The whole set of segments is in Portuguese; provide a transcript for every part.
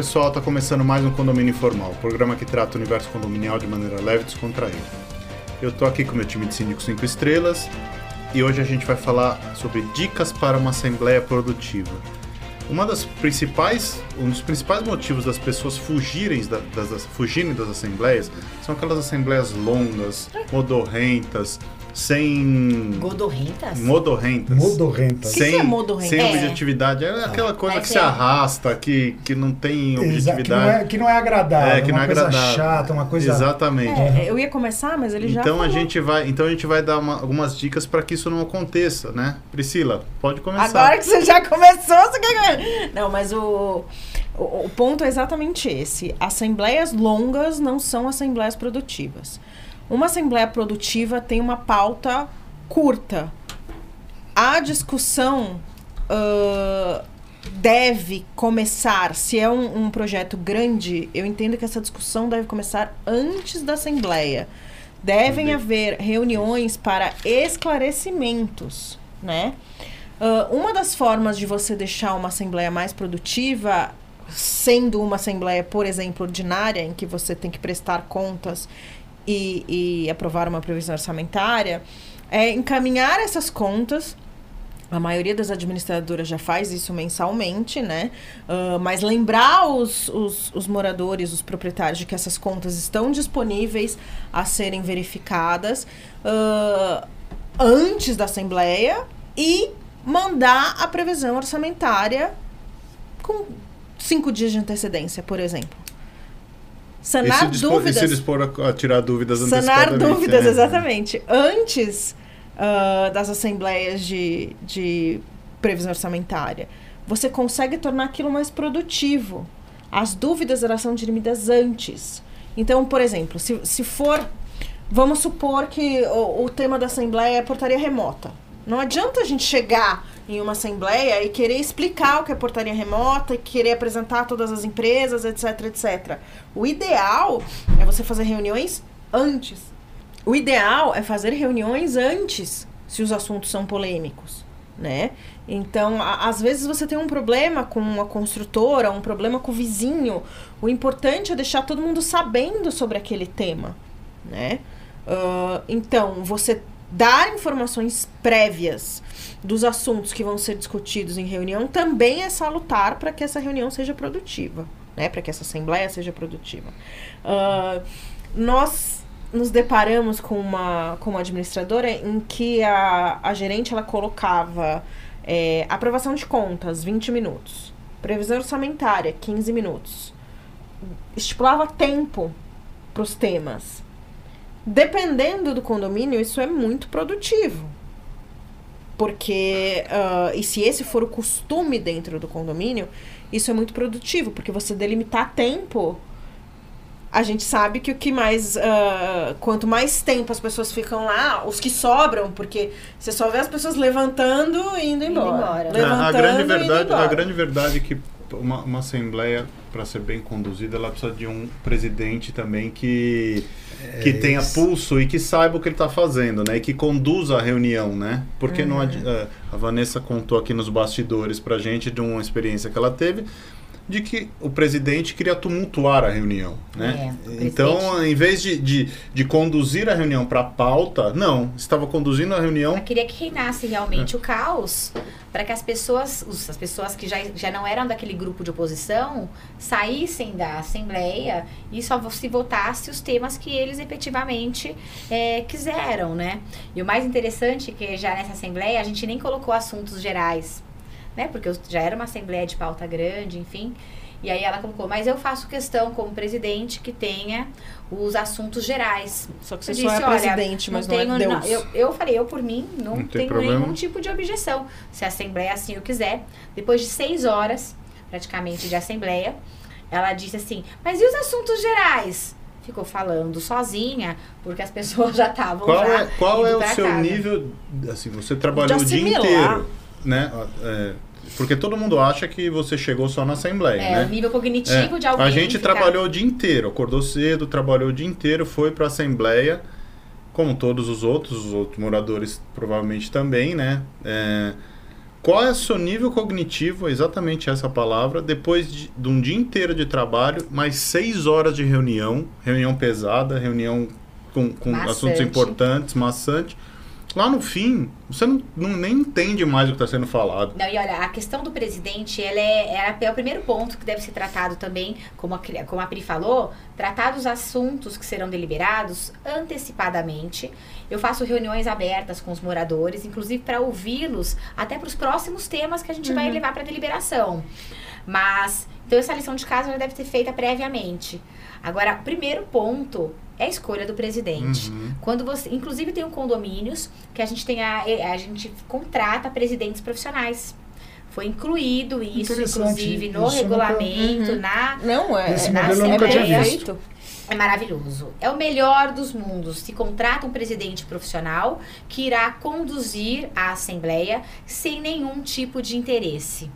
Pessoal, está começando mais um Condomínio Informal, programa que trata o universo condominial de maneira leve e descontraída. Eu estou aqui com meu time de síndicos 5 estrelas e hoje a gente vai falar sobre dicas para uma assembleia produtiva. Uma das principais, um dos principais motivos das pessoas fugirem das, das, fugirem das assembleias são aquelas assembleias longas, modorrentas, sem. Godorrentas? Modorrentas. Modorrentas. Sem, que é modorrenta? sem É. objetividade. É aquela coisa É que que se é- arrasta, que, que não tem Exa- que, não objetividade. é, que não é agradável. É, que uma não é coisa agradável. chata, uma coisa. Exatamente. É, eu ia começar, mas ele já Então a falou. gente vai, então a gente vai dar uma- algumas dicas para que isso não aconteça, né? Priscila, pode começar. Agora que você já começou, você quer... Não, mas o, o, o ponto é exatamente esse. Assembleias longas não são assembleias produtivas. Uma assembleia produtiva tem uma pauta curta. A discussão ãh, deve começar, se é um, um projeto grande, eu entendo que essa discussão deve começar antes da assembleia. Devem Entendi. haver reuniões para esclarecimentos, né? Ah, uma das formas de você deixar uma assembleia mais produtiva, sendo uma assembleia, por exemplo, ordinária, em que você tem que prestar contas e, e aprovar uma previsão orçamentária, é encaminhar essas contas. A maioria das administradoras já faz isso mensalmente, né? Ah, mas lembrar os, os, os moradores, os proprietários, de que essas contas estão disponíveis a serem verificadas ah, antes da Assembleia e mandar a previsão orçamentária com cinco dias de antecedência, por exemplo. E Sanar se dispor, dúvidas. E se dispor a, a tirar dúvidas Sanar dúvidas, né? exatamente. Antes ah, das assembleias de, de previsão orçamentária, você consegue tornar aquilo mais produtivo. As dúvidas elas são dirimidas antes. Então, por exemplo, se, se for. Vamos supor que o, o tema da assembleia é portaria remota. Não adianta a gente chegar em uma assembleia e querer explicar o que é portaria remota e querer apresentar todas as empresas, etc, etc. O ideal é você fazer reuniões antes. O ideal é fazer reuniões antes, se os assuntos são polêmicos, né? Então, a- às vezes você tem um problema com uma construtora, um problema com o vizinho. O importante é deixar todo mundo sabendo sobre aquele tema, né? Ah, então, você dar informações prévias dos assuntos que vão ser discutidos em reunião também é salutar para que essa reunião seja produtiva, né? Para que essa assembleia seja produtiva. Ah, nós nos deparamos com uma, com uma administradora em que a, a gerente ela colocava é, aprovação de contas 20 minutos, previsão orçamentária 15 minutos, estipulava tempo para os temas. Dependendo do condomínio, isso é muito produtivo. Porque, ah, e se esse for o costume dentro do condomínio, isso é muito produtivo, porque você delimitar tempo, a gente sabe que o que mais. ah, quanto mais tempo as pessoas ficam lá, os que sobram, porque você só vê as pessoas levantando e indo embora. embora. É, Levantando a grande e indo verdade, embora. a grande verdade é que uma, uma assembleia para ser bem conduzida, ela precisa de um presidente também que que tenha isso. pulso e que saiba o que ele está fazendo, né? E que conduza a reunião, né? Porque não Uhum. adi- é, a Vanessa contou aqui nos bastidores pra gente de uma experiência que ela teve de que o presidente queria tumultuar a reunião, né? É, então, presidente- em vez de, de, de conduzir a reunião para pauta, não, estava conduzindo a reunião Eu queria que reinasse realmente o caos para que as pessoas, as pessoas que já, já não eram daquele grupo de oposição, saíssem da Assembleia e só se votasse os temas que eles efetivamente é, quiseram, né? E o mais interessante é que já nessa Assembleia a gente nem colocou assuntos gerais, né? Porque eu- já era uma Assembleia de pauta grande, enfim. E aí ela colocou, mas eu faço questão como presidente que tenha os assuntos gerais. Só que você Eu só é disse, olha, presidente, mas não, tenho, é Deus. não- eu, eu falei, eu por mim, não, Não tem tenho problema. nenhum tipo de objeção. Se a Assembleia assim o quiser. Depois de seis horas, praticamente, de Assembleia, ela disse assim, mas e os assuntos gerais? Ficou falando sozinha, porque as pessoas já estavam Qual já é, qual é o seu casa. nível, assim, você trabalhou o dia inteiro, né? É, porque todo mundo acha que você chegou só na Assembleia, É, né? nível cognitivo É, de alguém. A gente ficar- trabalhou o dia inteiro, acordou cedo, trabalhou o dia inteiro, foi para a Assembleia, como todos os outros, os outros moradores provavelmente também, né? É, qual é o seu nível cognitivo, exatamente essa palavra, depois de, de um dia inteiro de trabalho, mais seis horas de reunião, reunião pesada, reunião com, com assuntos importantes, maçante. Lá no fim, você não, não- nem entende mais o que está sendo falado. Não, e olha, a questão do presidente, ela é, ela é o primeiro ponto que deve ser tratado também, como a, como a Pri falou, tratar dos assuntos que serão deliberados antecipadamente. Eu faço reuniões abertas com os moradores, inclusive para ouvi-los, até para os próximos temas que a gente vai levar para deliberação. Mas, então essa lição de casa já deve ser feita previamente. Agora, o primeiro ponto é a escolha do presidente. Uhum. Quando você, inclusive tem um condomínios que a gente tem a, a gente contrata presidentes profissionais. Foi incluído isso, inclusive, no isso regulamento, na Não, é, Esse é, modelo eu é nunca tinha perfeito. é maravilhoso. É o melhor dos mundos. Se contrata um presidente profissional que irá conduzir a assembleia sem nenhum tipo de interesse.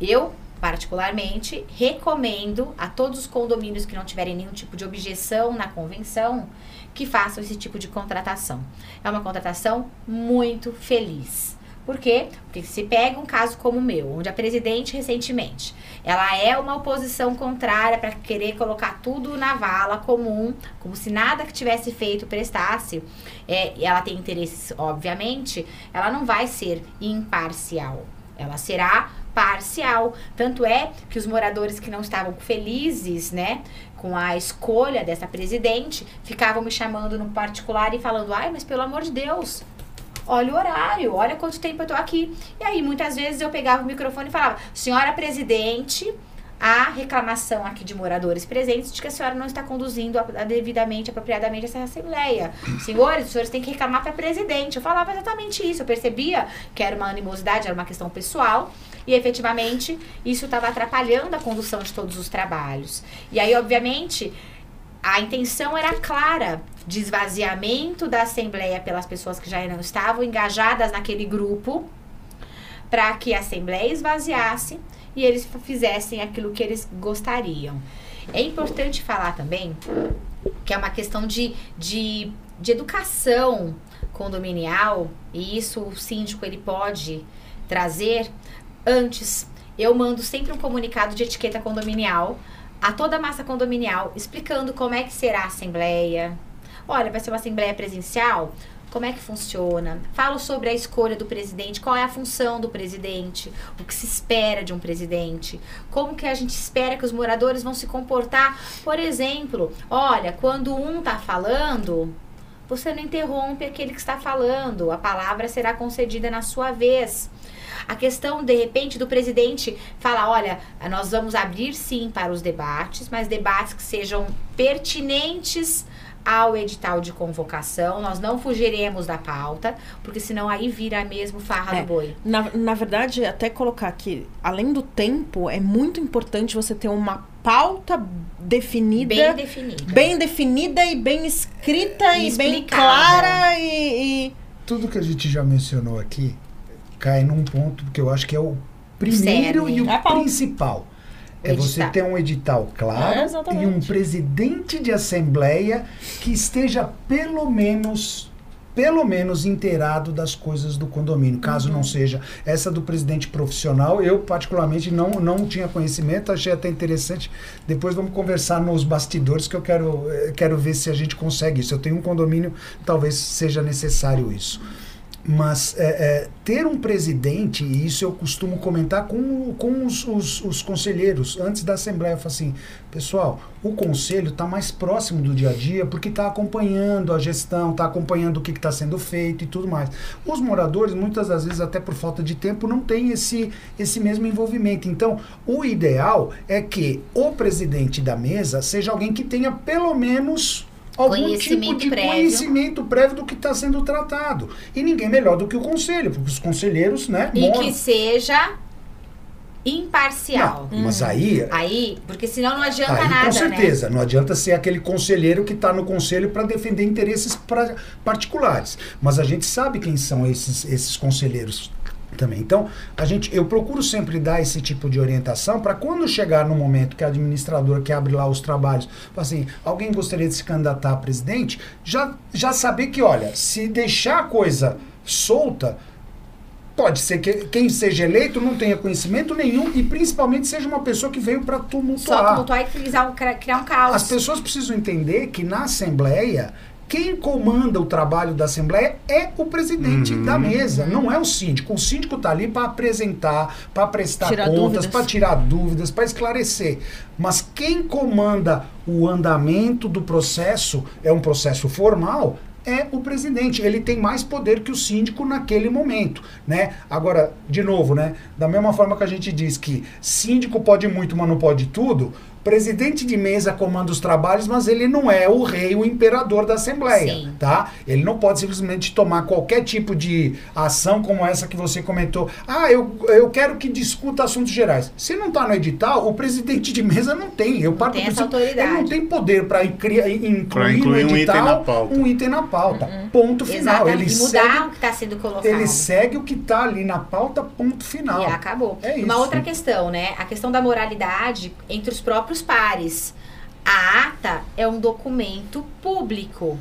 Eu, particularmente, recomendo a todos os condomínios que não tiverem nenhum tipo de objeção na convenção que façam esse tipo de contratação. É uma contratação muito feliz. Por quê? Porque se pega um caso como o meu, onde a presidente recentemente, ela é uma oposição contrária para querer colocar tudo na vala comum, como se nada que tivesse feito prestasse, é, e ela tem interesses, obviamente, ela não vai ser imparcial. Ela será parcial. Tanto é que os moradores que não estavam felizes, né, com a escolha dessa presidente, ficavam me chamando no particular e falando: ai, mas pelo amor de Deus, olha o horário, olha quanto tempo eu tô aqui. E aí, muitas vezes, eu pegava o microfone e falava: senhora presidente. Há reclamação aqui de moradores presentes de que a senhora não está conduzindo a- a devidamente, apropriadamente essa assembleia. Senhores, os senhores têm que reclamar para presidente. Eu falava exatamente isso. Eu percebia que era uma animosidade, era uma questão pessoal. E efetivamente isso estava atrapalhando a condução de todos os trabalhos. E aí, obviamente, a intenção era clara de esvaziamento da Assembleia pelas pessoas que já não estavam engajadas naquele grupo, para que a Assembleia esvaziasse e eles fizessem aquilo que eles gostariam. É importante falar também que é uma questão de, de, de educação condominial, e isso o síndico ele pode trazer antes. Eu mando sempre um comunicado de etiqueta condominial a toda a massa condominial, explicando como é que será a assembleia. Olha, vai ser uma assembleia presencial? Como é que funciona? Falo sobre a escolha do presidente, qual é a função do presidente, o que se espera de um presidente, como que a gente espera que os moradores vão se comportar. Por exemplo, olha, quando um tá falando, você não interrompe aquele que está falando, a palavra será concedida na sua vez. A questão, de repente, do presidente falar: olha, nós vamos abrir sim para os debates, mas debates que sejam pertinentes ao edital de convocação. Nós não fugiremos da pauta, porque senão aí vira mesmo farra É. do boi. Na, na verdade, até colocar aqui, além do tempo, é muito importante você ter uma pauta definida, Bem definida. bem definida e bem escrita E e, bem clara e, e- Tudo que a gente já mencionou aqui cai num ponto que eu acho que é o primeiro Cerne. e o É principal. É você ter um edital claro É, e um presidente de assembleia que esteja pelo menos pelo menos inteirado das coisas do condomínio, caso Uhum. não seja essa do presidente profissional, eu particularmente não, não tinha conhecimento, achei até interessante. Depois vamos conversar nos bastidores que eu quero, eh, quero ver se a gente consegue isso. Eu tenho um condomínio, talvez seja necessário isso. Mas é, é, ter um presidente, e isso eu costumo comentar com, com os, os, os conselheiros antes da Assembleia, eu falo assim, pessoal, o conselho está mais próximo do dia a dia porque está acompanhando a gestão, está acompanhando o que está sendo feito e tudo mais. Os moradores, muitas das vezes, até por falta de tempo, não têm esse, esse mesmo envolvimento. Então, o ideal é que o presidente da mesa seja alguém que tenha pelo menos algum tipo de prévio. conhecimento prévio do que está sendo tratado. E ninguém melhor do que o conselho, porque os conselheiros, né? E moram- que seja imparcial. Não, mas aí, Aí, porque senão não adianta aí nada, com né? certeza, não adianta ser aquele conselheiro que está no conselho para defender interesses pra- particulares. Mas a gente sabe quem são esses, esses conselheiros também. Então, a gente, eu procuro sempre dar esse tipo de orientação para quando chegar no momento que a administradora que abre lá os trabalhos, assim, alguém gostaria de se candidatar a presidente, já, já saber que, olha, se deixar a coisa solta, Pode ser que quem seja eleito não tenha conhecimento nenhum e principalmente seja uma pessoa que veio para Só tumultuar. tumultuar e criar um, criar um caos. As pessoas precisam entender que na Assembleia, quem comanda o trabalho da Assembleia é o presidente Uhum. da mesa, não é o síndico. O síndico está ali para apresentar, para prestar Tirar contas, para tirar dúvidas, para esclarecer. Mas quem comanda o andamento do processo, é um processo formal, é o presidente. Ele tem mais poder que o síndico naquele momento, né? Agora, de novo, né? Da mesma forma que a gente diz que síndico pode muito, mas não pode tudo, presidente de mesa comanda os trabalhos, mas ele não é o rei, o imperador da Assembleia, Sim. tá? Ele não pode simplesmente tomar qualquer tipo de ação como essa que você comentou. Ah, eu, eu quero que discuta assuntos gerais. Se não está no edital, o presidente de mesa não tem. Eu parto tem do essa princípio- Ele não autoridade. tem poder para incluir, Pra incluir no um edital item na pauta. um item na pauta. Ponto final. Exatamente. Ele mudar segue, o que está sendo colocado. ele segue o que está ali na pauta, ponto final. E acabou. É Uma isso. outra questão, né? A questão da moralidade entre os próprios pares. A ata é um documento público.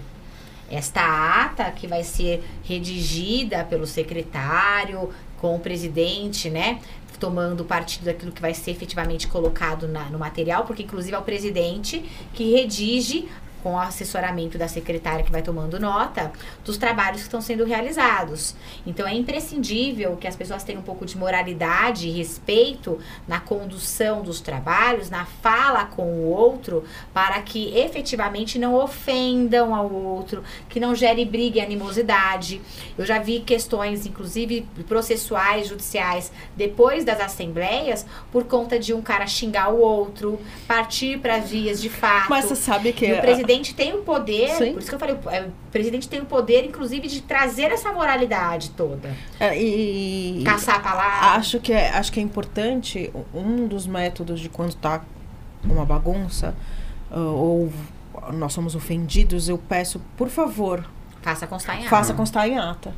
Esta ata que vai ser redigida pelo secretário, com o presidente, né? Tomando partido daquilo que vai ser efetivamente colocado na- no material, porque inclusive é o presidente que redige com o assessoramento da secretária que vai tomando nota dos trabalhos que estão sendo realizados. Então é imprescindível que as pessoas tenham um pouco de moralidade e respeito na condução dos trabalhos, na fala com o outro, para que efetivamente não ofendam ao outro, que não gere briga e animosidade. Eu já vi questões, inclusive processuais, judiciais, depois das assembleias, por conta de um cara xingar o outro, partir para vias de fato. Mas você sabe que. E o presidente tem o poder, Sim. por isso que eu falei, o é, o presidente tem o poder, inclusive, de trazer essa moralidade toda. É, e. Caçar a palavra. Acho que, é, acho que é importante, um dos métodos de quando tá uma bagunça, ah, ou nós somos ofendidos, eu peço, por favor, Faça constar em ata. faça constar em ata.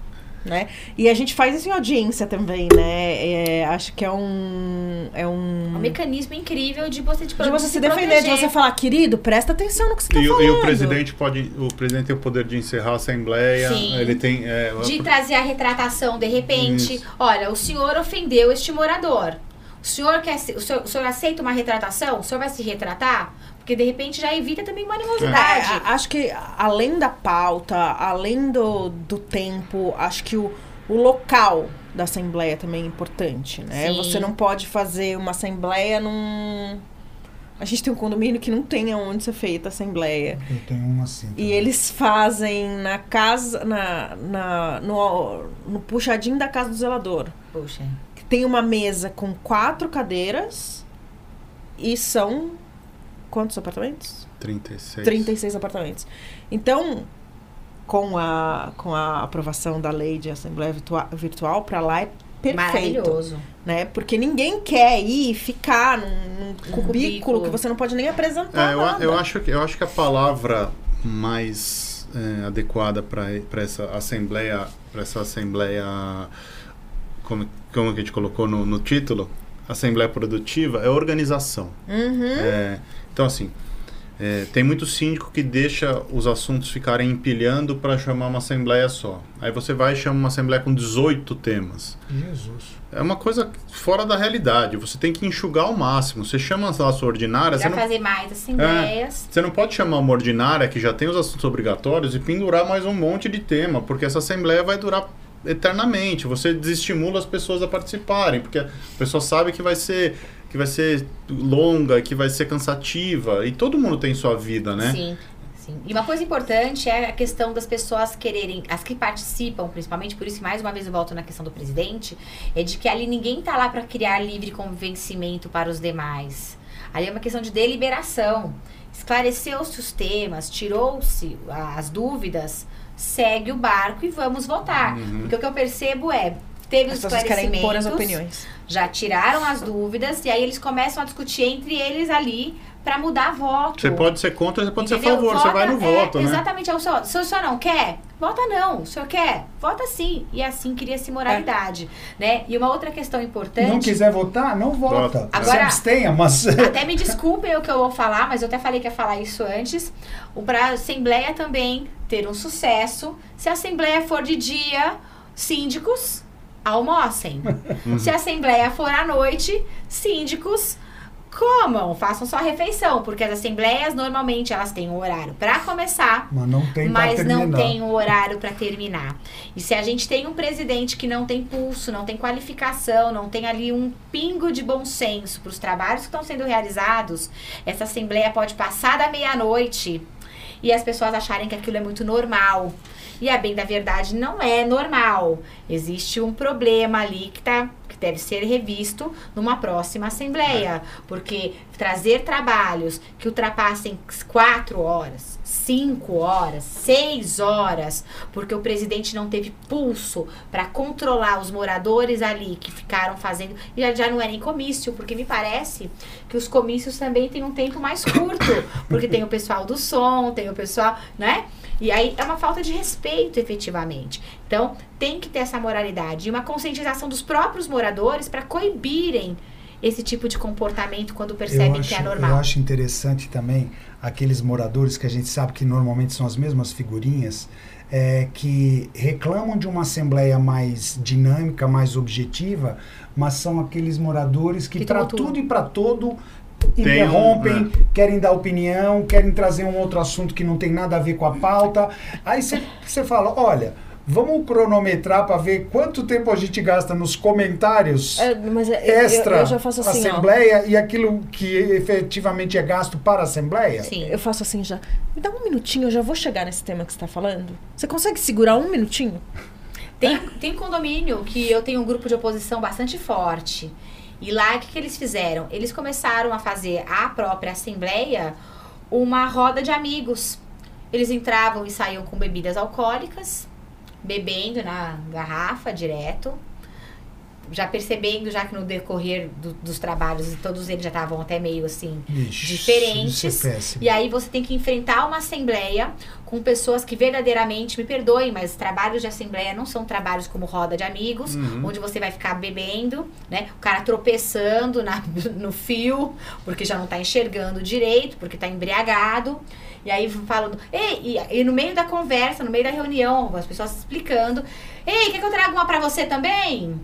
Né? E a gente faz isso em audiência também, né? É, acho que é um. É É um. um mecanismo incrível de você, tipo, de você se defender, de você falar, querido, presta atenção no que você tá E, o- falando. e o presidente pode. O presidente tem o poder de encerrar a assembleia. Sim. Ele tem. é, De trazer a retratação, de repente. Isso. Olha, o senhor ofendeu este morador. O senhor quer se- o senhor, o senhor aceita uma retratação? O senhor vai se retratar? Porque de repente já evita também uma É, animosidade. a- acho que além da pauta, além do, do tempo, acho que o, o local da assembleia também é importante, né? Sim. Você não pode fazer uma assembleia num. A gente tem um condomínio que não tem aonde ser feita a assembleia. Eu tenho uma assim. E também. eles fazem na casa, na, na, no, no puxadinho da casa do zelador. Poxa. Que tem uma mesa com quatro cadeiras e são. Quantos apartamentos? 36. 36 apartamentos. Então, com a, com a aprovação da lei de assembleia virtua- virtual, para lá é perfeito. Maravilhoso. Né? Porque ninguém quer ir ficar num, num cubículo, cubículo. que você não pode nem apresentar É, eu, nada. eu, acho que, eu acho que a palavra mais é, adequada para essa assembleia, para essa assembleia, como, como que a gente colocou no, no título, assembleia produtiva, é organização. Uhum. É, então assim, é, tem muito síndico que deixa os assuntos ficarem empilhando para chamar uma assembleia só. Aí você vai e chama uma assembleia com 18 temas. Jesus. É uma coisa fora da realidade. Você tem que enxugar ao máximo. Você chama a sua ordinária, você Pra não fazer mais assembleias. você não pode chamar uma ordinária que já tem os assuntos obrigatórios e pendurar mais um monte de tema, porque essa assembleia vai durar eternamente. Você desestimula as pessoas a participarem, porque a pessoa sabe que vai ser que vai ser longa, que vai ser cansativa, e todo mundo tem sua vida, né? Sim. E uma coisa importante é a questão das pessoas quererem, as que participam, principalmente, por isso mais uma vez eu volto na questão do presidente, é de que ali ninguém tá lá para criar livre convencimento para os demais. Ali é uma questão de deliberação. Esclareceu-se os temas, tirou-se as dúvidas, segue o barco e vamos votar. Uhum. Porque o que eu percebo é, teve os impor as esclarecimentos, opiniões. já tiraram as dúvidas e aí eles começam a discutir entre eles ali para mudar voto. Você pode ser contra, você pode ser a Entendeu? favor, você Vota- vai no é, voto, né? Exatamente. É o senhor, se o senhor não quer, vota não. O senhor quer, vota sim. E assim cria-se moralidade. Né? E uma outra questão importante. Não quiser votar, não vota. Vota. Se Agora- abstenha, mas. Até me desculpem o que eu vou falar, mas eu até falei que ia falar isso antes. O para a Assembleia também ter um sucesso. Se a Assembleia for de dia, síndicos, almocem. Se a assembleia for à noite, síndicos comam, façam sua refeição, porque as assembleias normalmente elas têm um horário para começar, Mas não tem mas não tem um horário para terminar. E se a gente tem um presidente que não tem pulso, não tem qualificação, não tem ali um pingo de bom senso para os trabalhos que estão sendo realizados, essa assembleia pode passar da meia-noite e as pessoas acharem que aquilo é muito normal. E a bem da verdade não é normal. Existe um problema ali que tá que deve ser revisto numa próxima assembleia, porque trazer trabalhos que ultrapassem quatro horas, cinco horas, seis horas, porque o presidente não teve pulso para controlar os moradores ali que ficaram fazendo, e já, já não é nem comício, porque me parece que os comícios também têm um tempo mais curto, porque tem o pessoal do som, tem o pessoal, né? E aí é uma falta de respeito, efetivamente. Então, tem que ter essa moralidade e uma conscientização dos próprios moradores para coibirem esse tipo de comportamento quando percebem eu acho, que é Eu normal. acho interessante também aqueles moradores que a gente sabe que normalmente são as mesmas figurinhas, é, que reclamam de uma assembleia mais dinâmica, mais objetiva, mas são aqueles moradores que, Que para tumultuam. tudo e para todo Tem um, interrompem, né? querem dar opinião, querem trazer um outro assunto que não tem nada a ver com a pauta. Aí você fala, olha, vamos cronometrar para ver quanto tempo a gente gasta nos comentários É, mas é- extra eu, eu já faço assim, ó. Assembleia e aquilo que efetivamente é gasto para a Assembleia? Sim. Eu faço assim já. Me dá um minutinho, eu já vou chegar nesse tema que você tá falando. Você consegue segurar um minutinho? Tem, tem condomínio que eu tenho um grupo de oposição bastante forte. E lá, o que, que eles fizeram? Eles começaram a fazer a própria assembleia uma roda de amigos. Eles entravam e saíam com bebidas alcoólicas, bebendo na garrafa direto. Já percebendo, já que no decorrer do- dos trabalhos, todos eles já estavam até meio assim, Ixi, diferentes. Isso é. E aí você tem que enfrentar uma assembleia com pessoas que verdadeiramente, me perdoem, mas trabalhos de assembleia não são trabalhos como roda de amigos, Uhum. onde você vai ficar bebendo, né? O cara tropeçando na- no fio, porque já não tá enxergando direito, porque tá embriagado. E aí falando, ei, e, e no meio da conversa, no meio da reunião, as pessoas explicando, ei, quer que eu traga uma pra você também?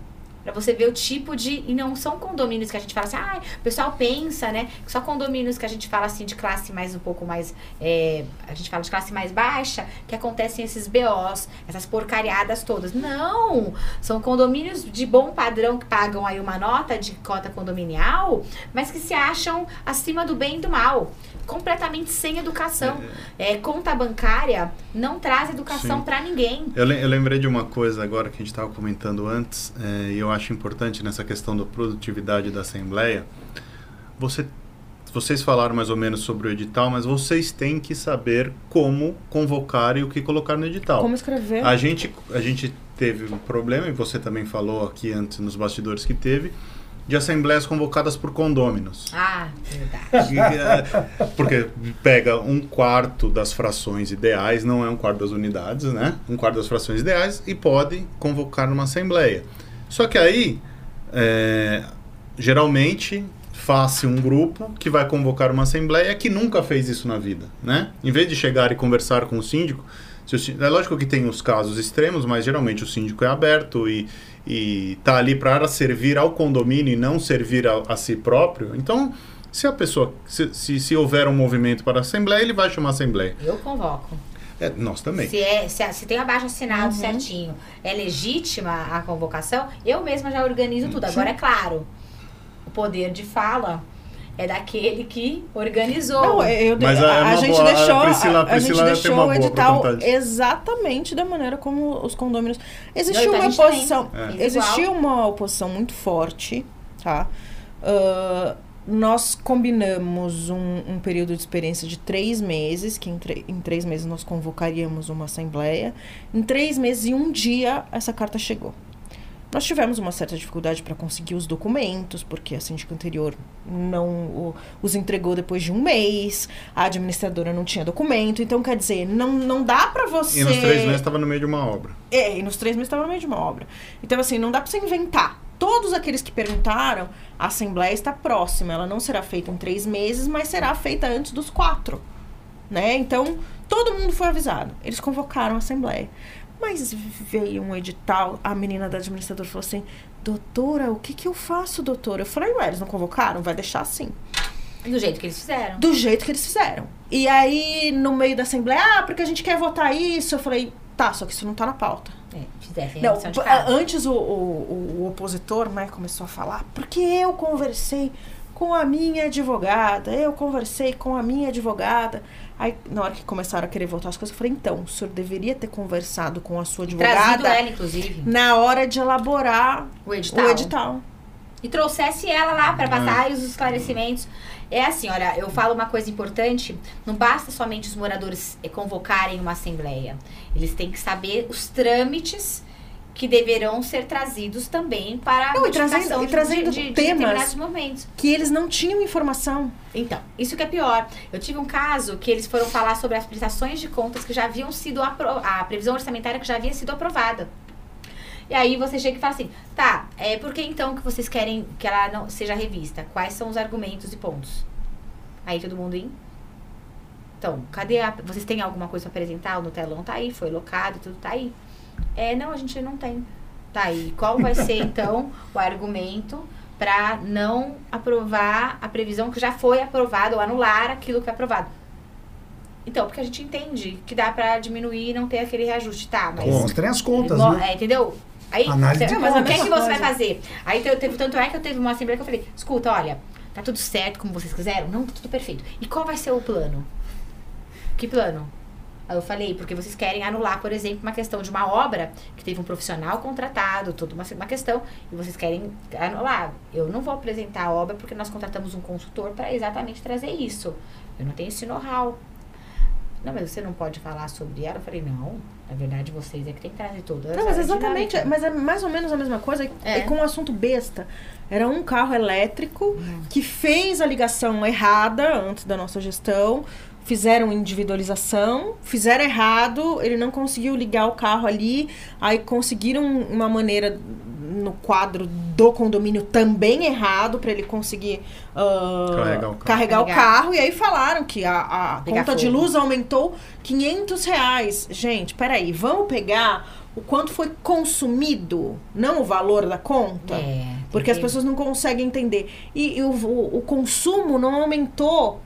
Pra você ver o tipo de. E não são condomínios que a gente fala assim, ah, o pessoal pensa, né? Só condomínios que a gente fala assim de classe mais um pouco mais. é, a gente fala de classe mais baixa, que acontecem esses BOs, essas porcariadas todas. Não! São condomínios de bom padrão que pagam aí uma nota de cota condominial, mas que se acham acima do bem e do mal. Completamente sem educação. É, conta bancária não traz educação pra ninguém. Eu, eu lembrei de uma coisa agora que a gente estava comentando antes, é, e eu acho importante nessa questão da produtividade da Assembleia. Você, vocês falaram mais ou menos sobre o edital, mas vocês têm que saber como convocar e o que colocar no edital. Como escrever? A gente, a gente teve um problema, e você também falou aqui antes nos bastidores que teve, de assembleias convocadas por condôminos. Ah, verdade. É, Porque pega um quarto das frações ideais, não é um quarto das unidades, né? Um quarto das frações ideais e pode convocar numa assembleia. Só que aí, é, geralmente, faz-se um grupo que vai convocar uma assembleia que nunca fez isso na vida, né? Em vez de chegar e conversar com o síndico, se o sí- é lógico que tem os casos extremos, mas geralmente o síndico é aberto e e tá ali para servir ao condomínio e não servir a, a si próprio. Então, se a pessoa, se, se, se houver um movimento para a assembleia, ele vai chamar a assembleia. Eu convoco. É, nós também. Se, é, se, a- se tem abaixo assinado Uhum. certinho, é legítima a convocação, eu mesma já organizo tudo. Agora, é claro, o poder de fala é daquele que organizou. Não, eu, Mas a, é uma a gente boa- a deixou, Priscila- a, a a Priscila gente deixou o edital exatamente da maneira como os condôminos. Então a uma oposição, É. existia uma oposição muito forte, tá? Ah, nós combinamos um, um período de experiência de três meses, que em, em três meses nós convocaríamos uma assembleia. Em três meses e um dia essa carta chegou. Nós tivemos uma certa dificuldade para conseguir os documentos, porque a síndica anterior não o- os entregou depois de um mês, a administradora não tinha documento, então quer dizer, não, não dá para você. E nos três meses estava no meio de uma obra. É, e nos três meses estava no meio de uma obra. Então, assim, não dá pra você inventar. Todos aqueles que perguntaram, a Assembleia está próxima. Ela não será feita em três meses, mas será feita antes dos quatro. Né? Então, todo mundo foi avisado. Eles convocaram a Assembleia. Mas veio um edital, a menina da administradora falou assim: Doutora, o que, que eu faço, doutora? Eu falei: Ué, eles não convocaram? Vai deixar assim. Do jeito que eles fizeram. Do jeito que eles fizeram. E aí, no meio da assembleia, ah, porque a gente quer votar isso. Eu falei: Tá, só que isso não tá na pauta. É, Não, antes o, o, o opositor né, começou a falar, porque eu conversei com a minha advogada, eu conversei com a minha advogada. Aí, na hora que começaram a querer voltar as coisas, eu falei, então, o senhor deveria ter conversado com a sua Trazido advogada ela, inclusive, na hora de elaborar o edital. o edital. E trouxesse ela lá para passar os esclarecimentos. É assim, olha, eu falo uma coisa importante: não basta somente os moradores convocarem uma assembleia. Eles têm que saber os trâmites que deverão ser trazidos também para a Não, e trazendo- modificação e de- trazendo de, de, de temas. determinados momentos. Que eles não tinham informação. Então, isso que é pior. Eu tive um caso que eles foram falar sobre as prestações de contas que já haviam sido a previsão orçamentária que já havia sido aprovada. E aí você chega e fala assim, tá, é, por que então que vocês querem que ela não seja revista? Quais são os argumentos e pontos? Aí todo mundo em. Então, cadê a. Vocês têm alguma coisa pra apresentar? O no telão tá aí, foi locado, tudo tá aí. É, não, a gente não tem. Tá aí. Qual vai ser, então, o argumento para não aprovar a previsão que já foi aprovada ou anular aquilo que foi aprovado? Então, porque a gente entende que dá pra diminuir e não ter aquele reajuste, tá? Mas. Mostrem as contas, né? é, entendeu? Aí, Análise você- de mas o que, é que você Coisa. vai fazer? Aí te- teve, tanto é que eu teve uma assembleia que eu falei, escuta, olha, tá tudo certo como vocês quiseram? Não, tá tudo perfeito. E qual vai ser o plano? Que plano? Eu falei, porque vocês querem anular, por exemplo, uma questão de uma obra que teve um profissional contratado, toda uma, uma questão, e vocês querem anular. Eu não vou apresentar a obra porque nós contratamos um consultor para exatamente trazer isso. Eu não tenho esse know-how. Não, mas você não pode falar sobre ela? Eu falei, não, na verdade vocês é que tem que trazer toda Não, mas exatamente, dinâmica. mas é mais ou menos a mesma coisa É. é. com um assunto besta. Era um carro elétrico que fez a ligação errada antes da nossa gestão, fizeram individualização, fizeram errado, ele não conseguiu ligar o carro ali, aí conseguiram uma maneira no quadro do condomínio também errado para ele conseguir ah, Carregar o carro. carregar o carro e aí falaram que a, a conta de fogo. luz aumentou 500 reais. Gente, peraí, vamos pegar o quanto foi consumido, não o valor da conta? É, Porque as pessoas não conseguem entender. E, e o- o consumo não aumentou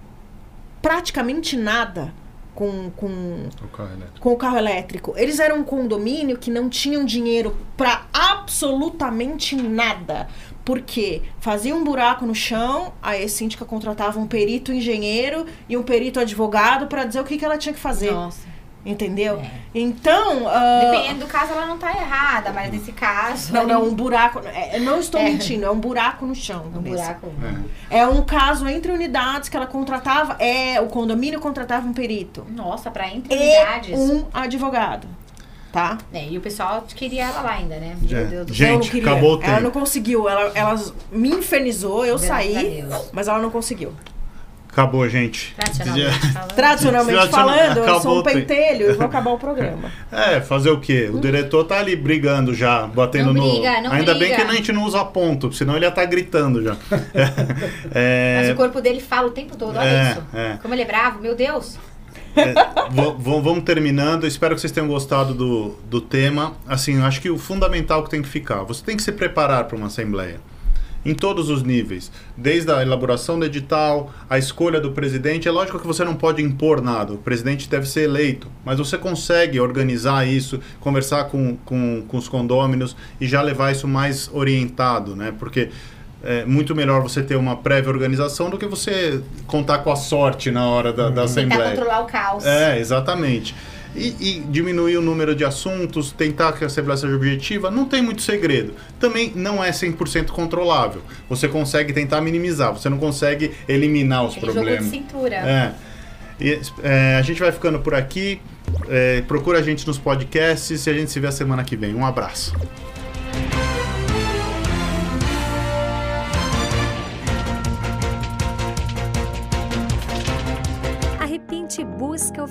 praticamente nada com, com, O carro elétrico. com o carro elétrico. Eles eram um condomínio que não tinham dinheiro para absolutamente nada. Porque fazia um buraco no chão, aí a síndica contratava um perito engenheiro e um perito advogado para dizer o que, que ela tinha que fazer. Nossa. Entendeu? É. Então. ah, Dependendo do caso, ela não tá errada, mas nesse caso. não, não, um buraco. é, não estou É. mentindo, é um buraco no chão. Um Vanessa. buraco. É. É um caso entre unidades que ela contratava, é o condomínio contratava um perito Nossa, pra entre e unidades. um advogado, tá? É, e o pessoal queria ela lá ainda, né? Já- Meu Deus do Gente, céu. Queria. acabou o Ela tempo. não conseguiu, ela, ela me infernizou, eu Graças saí, Deus. mas ela não conseguiu. Acabou, gente. Tradicionalmente falando. Tradicionalmente Tradicional- falando, eu acabou sou um pentelho e vou acabar o programa. É, fazer o quê? O diretor tá ali brigando já, batendo Não no. briga, não Ainda bem briga. que a gente não usa ponto, senão ele ia estar gritando já. É, Mas o corpo dele fala o tempo todo, olha É, isso. é. Como ele é bravo, meu Deus. É, vamos terminando. Espero que vocês tenham gostado do, do tema. Assim, eu acho que o fundamental que tem que ficar, você tem que se preparar para uma assembleia. Em todos os níveis, desde a elaboração do edital, a escolha do presidente. É lógico que você não pode impor nada, o presidente deve ser eleito, mas você consegue organizar isso, conversar com, com, com os condôminos e já levar isso mais orientado, né? Porque é muito melhor você ter uma prévia organização do que você contar com a sorte na hora da, da Tentar assembleia. controlar o caos. É, exatamente. E, e diminuir o número de assuntos, tentar que a Assembleia seja objetiva, não tem muito segredo. Também não é 100% controlável. Você consegue tentar minimizar, você não consegue eliminar os Aquele jogo de problemas. cintura. É. E, é, a gente vai ficando por aqui. É, procura a gente nos podcasts e a gente se vê a semana que vem. Um abraço.